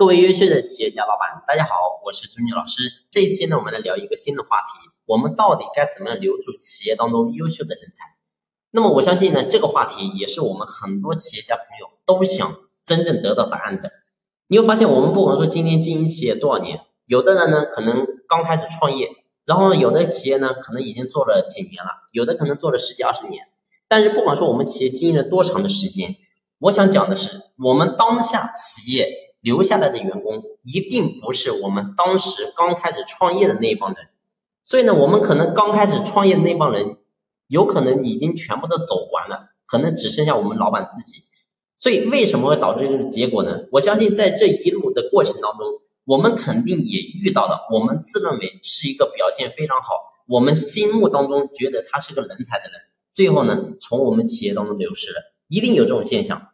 各位优秀的企业家老板，大家好，我是朱军老师。这一期呢，我们来聊一个新的话题，我们到底该怎么样留住企业当中优秀的人才？那么我相信呢，这个话题也是我们很多企业家朋友都想真正得到答案的。你会发现，我们不管说今天经营企业多少年，有的人呢可能刚开始创业，然后有的企业呢可能已经做了几年了，有的可能做了十几二十年。但是不管说我们企业经营了多长的时间，我想讲的是，我们当下企业。留下来的员工一定不是我们当时刚开始创业的那一帮人，所以呢，我们可能刚开始创业的那帮人，有可能已经全部都走完了，可能只剩下我们老板自己。所以为什么会导致这个结果呢？我相信在这一路的过程当中，我们肯定也遇到了我们自认为是一个表现非常好，我们心目当中觉得他是个人才的人，最后呢，从我们企业当中流失了，一定有这种现象。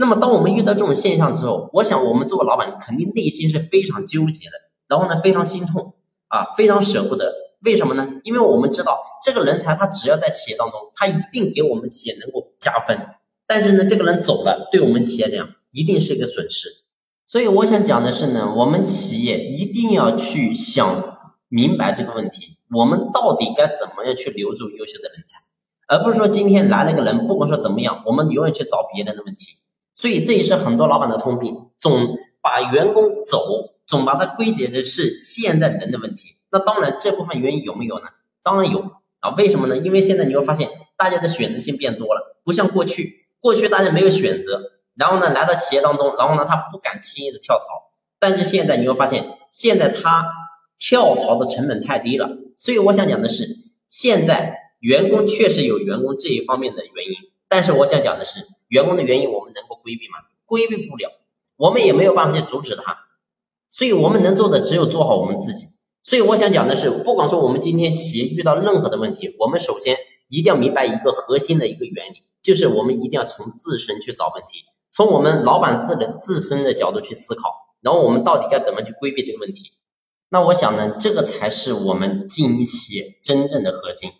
那么，当我们遇到这种现象之后，我想我们作为老板肯定内心是非常纠结的，然后呢，非常心痛啊，非常舍不得。为什么呢？因为我们知道这个人才他只要在企业当中，他一定给我们企业能够加分。但是呢，这个人走了，对我们企业讲一定是一个损失。所以我想讲的是呢，我们企业一定要去想明白这个问题，我们到底该怎么样去留住优秀的人才，而不是说今天来了个人，不管说怎么样，我们永远去找别人的问题。所以这也是很多老板的通病，总把员工走，总把它归结的是现在人的问题。那当然，这部分原因有没有呢？当然有啊。为什么呢？因为现在你会发现，大家的选择性变多了，不像过去，过去大家没有选择，然后呢来到企业当中，然后呢他不敢轻易的跳槽。但是现在你会发现，现在他跳槽的成本太低了。所以我想讲的是，现在员工确实有员工这一方面的原因，但是我想讲的是。员工的原因我们能规避吗？规避不了，我们也没有办法去阻止他，所以我们能做的只有做好我们自己。所以我想讲的是，不管说我们今天企业遇到任何的问题，我们首先一定要明白一个核心的一个原理，就是我们一定要从自身去找问题，从我们老板自人自身的角度去思考，然后我们到底该怎么去规避这个问题。那我想呢，这个才是我们经营企业真正的核心。